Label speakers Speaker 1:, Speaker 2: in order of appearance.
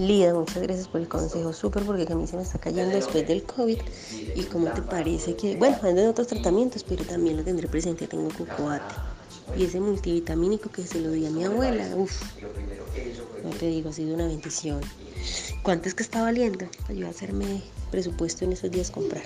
Speaker 1: Lida, muchas gracias por el consejo, súper, porque a mí se me está cayendo después del COVID. ¿Y cómo te parece que, bueno, ando en otros tratamientos, pero también lo tendré presente, tengo cocoate. Y ese multivitamínico que se lo di a mi abuela, uff, no te digo, ha sido una bendición. ¿Cuánto es que está valiendo? Ayuda a hacerme presupuesto en esos días comprar.